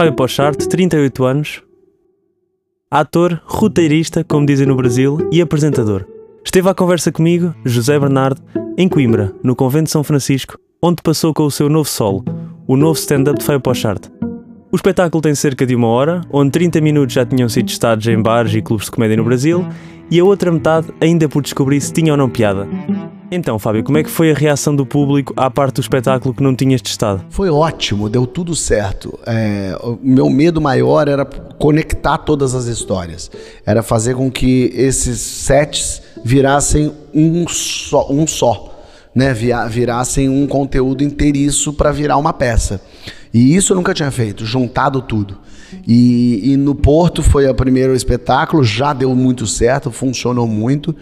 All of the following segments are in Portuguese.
Fábio Pocharte, 38 anos, ator, roteirista, como dizem no Brasil, e apresentador. Esteve à conversa comigo, José Bernardo, em Coimbra, no Convento de São Francisco, onde passou com o seu novo solo, o novo stand-up de Fábio Pocharte. O espetáculo tem cerca de uma hora, onde 30 minutos já tinham sido testados em bares e clubes de comédia no Brasil, e a outra metade ainda por descobrir se tinha ou não piada. Então, Fábio, como é que foi a reação do público à parte do espetáculo que não tinhas testado? Foi ótimo, deu tudo certo. É, o meu medo maior era conectar todas as histórias. Era fazer com que esses sets virassem um só, um só né? Virassem um conteúdo inteiriço para virar uma peça. E isso eu nunca tinha feito, juntado tudo. E, e no Porto foi o primeiro espetáculo, já deu muito certo, funcionou muito.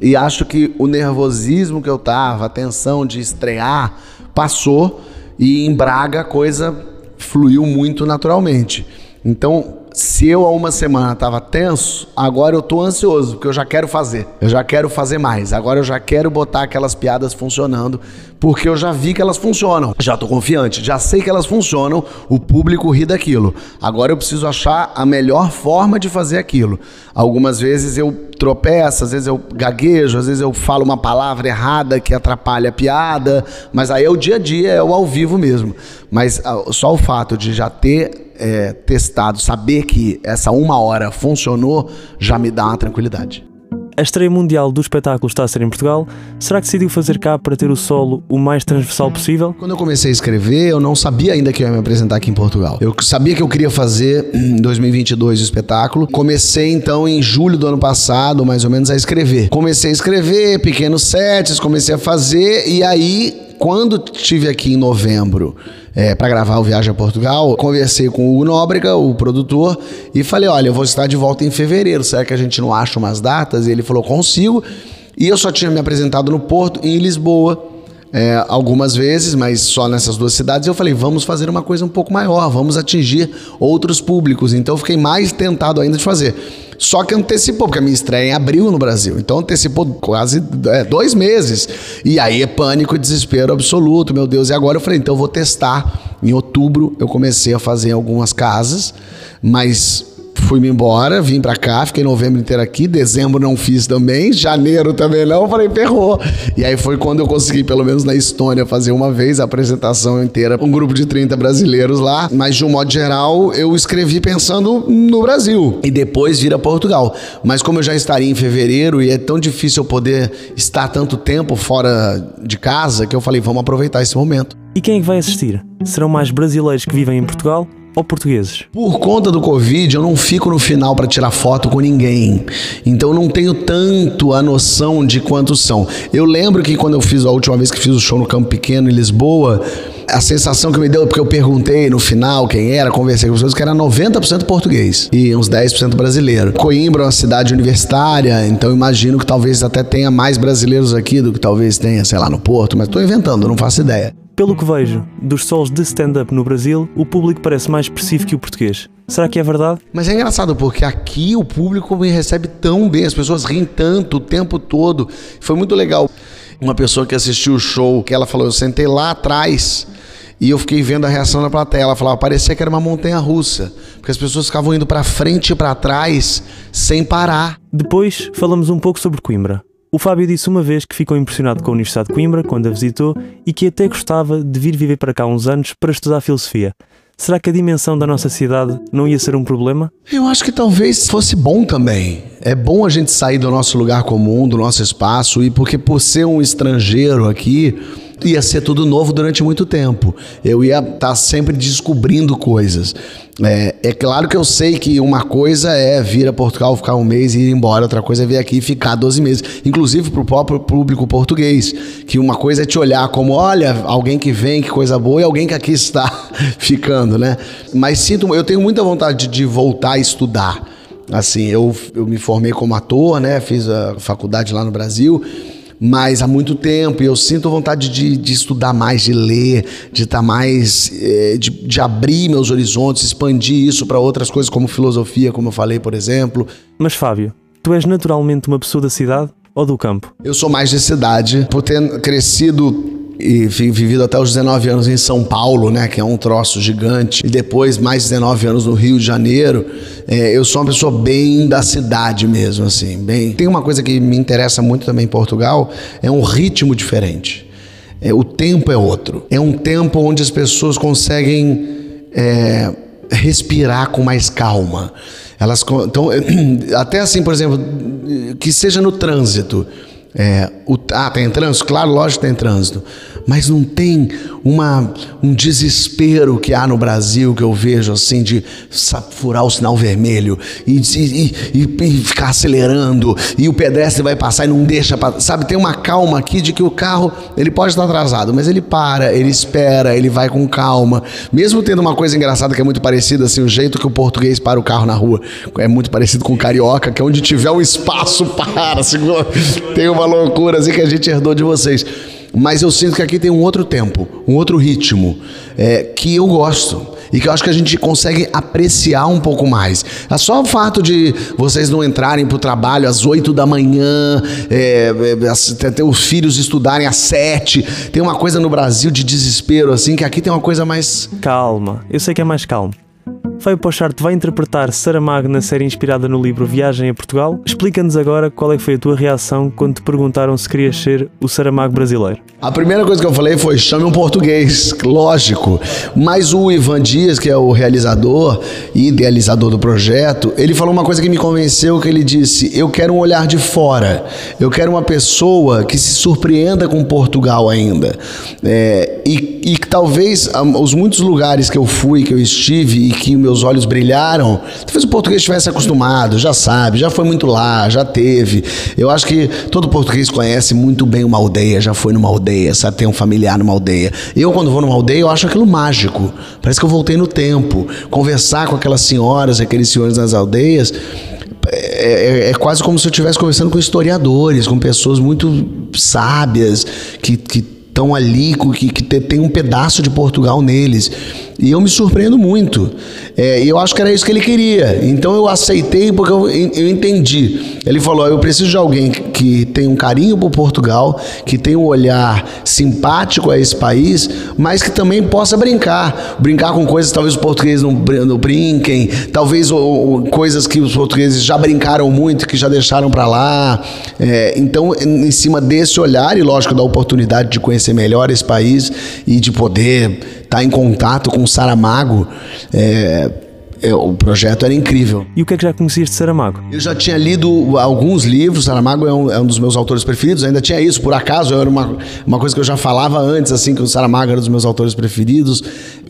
E acho que o nervosismo que eu tava, a tensão de estrear, passou. E em Braga a coisa fluiu muito naturalmente. Então, se eu há uma semana estava tenso, agora eu tô ansioso, porque eu já quero fazer. Eu já quero fazer mais. Agora eu já quero botar aquelas piadas funcionando, porque eu já vi que elas funcionam. Já tô confiante, já sei que elas funcionam, o público ri daquilo. Agora eu preciso achar a melhor forma de fazer aquilo. Algumas vezes eu tropeço, às vezes eu gaguejo, às vezes eu falo uma palavra errada que atrapalha a piada, mas aí é o dia a dia, é o ao vivo mesmo. Mas ah, só o fato de já ter é, testado, saber que essa uma hora funcionou, já me dá uma tranquilidade. A estreia mundial do espetáculo está a ser em Portugal. Será que decidiu fazer cá para ter o solo o mais transversal possível? Quando eu comecei a escrever, eu não sabia ainda que eu ia me apresentar aqui em Portugal. Eu sabia que eu queria fazer em 2022 o espetáculo. Comecei então em julho do ano passado, mais ou menos, a escrever. Comecei a escrever pequenos sets, comecei a fazer e aí quando tive aqui em novembro é, para gravar o Viagem a Portugal, conversei com o Nóbrega, o produtor, e falei: olha, eu vou estar de volta em fevereiro, será que a gente não acha umas datas? E ele falou: consigo. E eu só tinha me apresentado no Porto e em Lisboa. É, algumas vezes, mas só nessas duas cidades, eu falei, vamos fazer uma coisa um pouco maior, vamos atingir outros públicos. Então eu fiquei mais tentado ainda de fazer. Só que antecipou, porque a minha estreia é em abril no Brasil. Então antecipou quase é, dois meses. E aí é pânico e desespero absoluto, meu Deus. E agora eu falei, então eu vou testar. Em outubro eu comecei a fazer algumas casas, mas fui-me embora, vim para cá, fiquei novembro inteiro aqui, dezembro não fiz também, janeiro também não, falei, ferrou. E aí foi quando eu consegui, pelo menos na Estônia, fazer uma vez a apresentação inteira, um grupo de 30 brasileiros lá, mas de um modo geral eu escrevi pensando no Brasil e depois vir a Portugal. Mas como eu já estaria em fevereiro e é tão difícil eu poder estar tanto tempo fora de casa, que eu falei, vamos aproveitar esse momento. E quem é que vai assistir? Serão mais brasileiros que vivem em Portugal ou portugueses? Por conta do Covid, eu não fico no final para tirar foto com ninguém. Então eu não tenho tanto a noção de quantos são. Eu lembro que quando eu fiz a última vez que fiz o show no Campo Pequeno em Lisboa, a sensação que me deu, porque eu perguntei no final quem era, conversei com as pessoas, que era 90% português e uns 10% brasileiro. Coimbra é uma cidade universitária, então imagino que talvez até tenha mais brasileiros aqui do que talvez tenha, sei lá, no Porto, mas estou inventando, não faço ideia. Pelo que vejo dos solos de stand-up no Brasil, o público parece mais expressivo que o português. Será que é verdade? Mas é engraçado porque aqui o público me recebe tão bem, as pessoas riem tanto o tempo todo. Foi muito legal. Uma pessoa que assistiu o show, que ela falou: Eu sentei lá atrás e eu fiquei vendo a reação da plateia. Ela falava: parecia que era uma montanha russa, porque as pessoas ficavam indo para frente e para trás sem parar. Depois falamos um pouco sobre Coimbra. O Fábio disse uma vez que ficou impressionado com a Universidade de Coimbra quando a visitou e que até gostava de vir viver para cá uns anos para estudar filosofia. Será que a dimensão da nossa cidade não ia ser um problema? Eu acho que talvez fosse bom também. É bom a gente sair do nosso lugar comum, do nosso espaço, e porque por ser um estrangeiro aqui, ia ser tudo novo durante muito tempo. Eu ia estar tá sempre descobrindo coisas. É, é, claro que eu sei que uma coisa é vir a Portugal, ficar um mês e ir embora, outra coisa é vir aqui e ficar 12 meses. Inclusive para o próprio público português. Que uma coisa é te olhar como, olha, alguém que vem, que coisa boa, e alguém que aqui está ficando, né? Mas sinto, eu tenho muita vontade de voltar a estudar. Assim, eu, eu me formei como ator, né? Fiz a faculdade lá no Brasil mas há muito tempo e eu sinto vontade de, de estudar mais, de ler, de estar tá mais, é, de, de abrir meus horizontes, expandir isso para outras coisas como filosofia, como eu falei, por exemplo. Mas Fábio, tu és naturalmente uma pessoa da cidade ou do campo? Eu sou mais de cidade, por ter crescido e vivido até os 19 anos em São Paulo, né, que é um troço gigante, e depois mais 19 anos no Rio de Janeiro, é, eu sou uma pessoa bem da cidade mesmo, assim, bem. Tem uma coisa que me interessa muito também em Portugal, é um ritmo diferente. É, o tempo é outro. É um tempo onde as pessoas conseguem é, respirar com mais calma. Elas então até assim, por exemplo, que seja no trânsito. É, o, ah, tem trânsito? Claro, lógico que tem trânsito. Mas não tem uma, um desespero que há no Brasil que eu vejo assim de furar o sinal vermelho e, e, e, e ficar acelerando e o pedestre vai passar e não deixa passar. Sabe, tem uma calma aqui de que o carro ele pode estar atrasado, mas ele para, ele espera, ele vai com calma. Mesmo tendo uma coisa engraçada que é muito parecida, assim, o jeito que o português para o carro na rua é muito parecido com o carioca, que é onde tiver o espaço para. Assim, tem uma loucura assim que a gente herdou de vocês. Mas eu sinto que aqui tem um outro tempo, um outro ritmo, é, que eu gosto e que eu acho que a gente consegue apreciar um pouco mais. É só o fato de vocês não entrarem para o trabalho às 8 da manhã, é, é, ter os filhos estudarem às 7. Tem uma coisa no Brasil de desespero, assim, que aqui tem uma coisa mais. Calma, eu sei que é mais calmo. Fábio Pocharte vai interpretar Saramago na série inspirada no livro Viagem a Portugal. Explica-nos agora qual é que foi a tua reação quando te perguntaram se querias ser o Saramago brasileiro. A primeira coisa que eu falei foi chame um português, lógico. Mas o Ivan Dias, que é o realizador e idealizador do projeto, ele falou uma coisa que me convenceu, que ele disse, eu quero um olhar de fora. Eu quero uma pessoa que se surpreenda com Portugal ainda. É, e, e talvez os muitos lugares que eu fui, que eu estive e que meus olhos brilharam, talvez o português estivesse acostumado, já sabe, já foi muito lá, já teve. Eu acho que todo português conhece muito bem uma aldeia, já foi numa aldeia, sabe, tem um familiar numa aldeia. Eu, quando vou numa aldeia, eu acho aquilo mágico. Parece que eu voltei no tempo. Conversar com aquelas senhoras, aqueles senhores nas aldeias. É, é, é, quase como se eu estivesse conversando com historiadores, com pessoas muito sábias, que, que estão ali, que, que tem um pedaço de Portugal neles. E eu me surpreendo muito. É, e eu acho que era isso que ele queria. Então eu aceitei porque eu, eu entendi. Ele falou: eu preciso de alguém que tem um carinho por Portugal, que tem um olhar simpático a esse país, mas que também possa brincar. Brincar com coisas talvez os portugueses não, não brinquem, talvez ou, coisas que os portugueses já brincaram muito, que já deixaram para lá. É, então, em cima desse olhar, e lógico, da oportunidade de conhecer melhor esse país e de poder estar tá em contato com o Saramago, é, é, o projeto era incrível. E o que é que já conhecias de Saramago? Eu já tinha lido alguns livros, Saramago é um, é um, dos meus autores preferidos, ainda tinha isso, por acaso, era uma, uma coisa que eu já falava antes, assim, que o Saramago era um dos meus autores preferidos.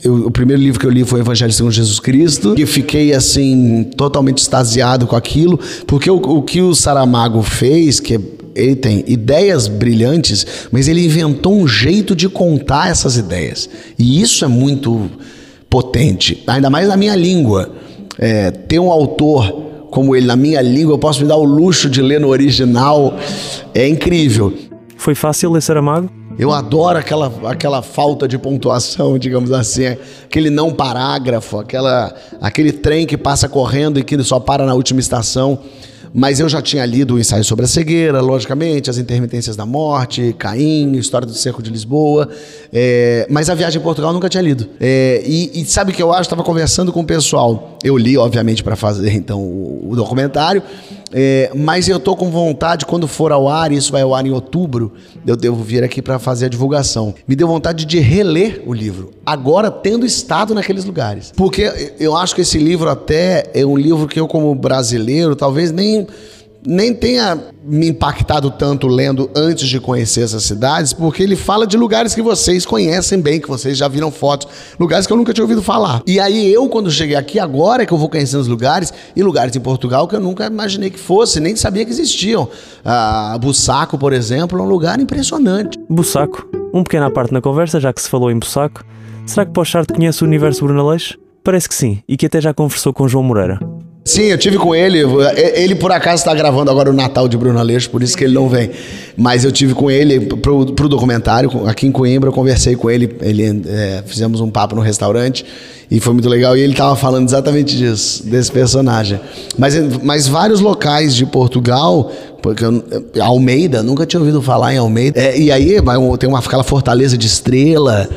Eu, o primeiro livro que eu li foi o Evangelho segundo Jesus Cristo, e fiquei, assim, totalmente extasiado com aquilo, porque o, o que o Saramago fez, que é ele tem ideias brilhantes, mas ele inventou um jeito de contar essas ideias. E isso é muito potente, ainda mais na minha língua. É, ter um autor como ele na minha língua, eu posso me dar o luxo de ler no original, é incrível. Foi fácil ler Saramago? Eu adoro aquela, aquela falta de pontuação, digamos assim, aquele não parágrafo, aquela, aquele trem que passa correndo e que só para na última estação. Mas eu já tinha lido o ensaio sobre a cegueira, logicamente, as intermitências da morte, Caim, história do cerco de Lisboa. É, mas a viagem em Portugal eu nunca tinha lido. É, e, e, sabe o que eu acho? Estava conversando com o pessoal. Eu li, obviamente, para fazer então o, o documentário. É, mas eu tô com vontade, quando for ao ar, isso vai ao ar em outubro, eu devo vir aqui para fazer a divulgação. Me deu vontade de reler o livro, agora tendo estado naqueles lugares. Porque eu acho que esse livro até é um livro que eu, como brasileiro, talvez nem nem tenha me impactado tanto lendo antes de conhecer essas cidades, porque ele fala de lugares que vocês conhecem bem, que vocês já viram fotos, lugares que eu nunca tinha ouvido falar. E aí eu, quando cheguei aqui, agora é que eu vou conhecendo os lugares, e lugares em Portugal que eu nunca imaginei que fosse, nem sabia que existiam. Ah, Bussaco, por exemplo, é um lugar impressionante. Bussaco, um pequeno parte na conversa, já que se falou em Bussaco. Será que Pochard conhece o universo Brunaleixo? Parece que sim, e que até já conversou com João Moreira. Sim, eu tive com ele. Ele, por acaso, está gravando agora o Natal de Bruno Aleixo, por isso que ele não vem. Mas eu tive com ele pro, pro documentário, aqui em Coimbra, eu conversei com ele. ele é, fizemos um papo no restaurante e foi muito legal. E ele estava falando exatamente disso, desse personagem. Mas, mas vários locais de Portugal, porque eu, Almeida, nunca tinha ouvido falar em Almeida. É, e aí tem uma, aquela fortaleza de estrela.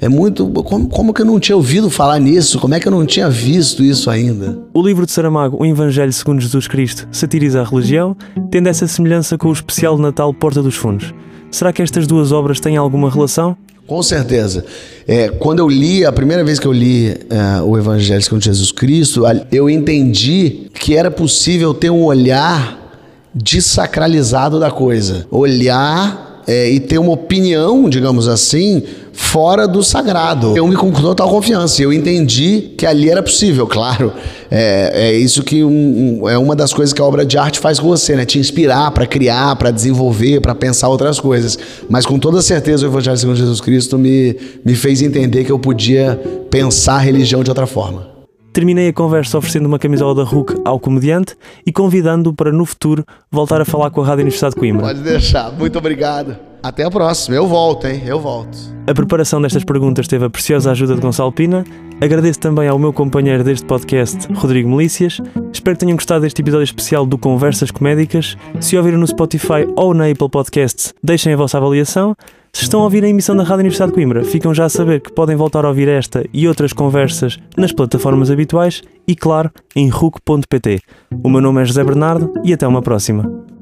É muito. Como, como que eu não tinha ouvido falar nisso? Como é que eu não tinha visto isso ainda? O livro de Saramago, O Evangelho segundo Jesus Cristo, satiriza a religião, tendo essa semelhança com o especial de Natal Porta dos Fundos. Será que estas duas obras têm alguma relação? Com certeza. É, quando eu li, a primeira vez que eu li é, o Evangelho segundo Jesus Cristo, eu entendi que era possível ter um olhar desacralizado da coisa. Olhar é, e ter uma opinião, digamos assim, fora do sagrado. Eu me com total confiança. Eu entendi que ali era possível, claro. É, é isso que um, um, é uma das coisas que a obra de arte faz com você, né? Te inspirar para criar, para desenvolver, para pensar outras coisas. Mas com toda certeza o Evangelho segundo Jesus Cristo me, me fez entender que eu podia pensar a religião de outra forma. Terminei a conversa oferecendo uma camisola da RUC ao comediante e convidando-o para no futuro voltar a falar com a Rádio Universidade de Coimbra. Pode deixar. Muito obrigado. Até a próxima. Eu volto, hein? Eu volto. A preparação destas perguntas teve a preciosa ajuda de Gonçalo Pina. Agradeço também ao meu companheiro deste podcast, Rodrigo Melícias. Espero que tenham gostado deste episódio especial do Conversas Comédicas. Se ouviram no Spotify ou na Apple Podcasts, deixem a vossa avaliação. Se estão a ouvir a emissão da Rádio Universidade de Coimbra, ficam já a saber que podem voltar a ouvir esta e outras conversas nas plataformas habituais e, claro, em RUC.pt. O meu nome é José Bernardo e até uma próxima.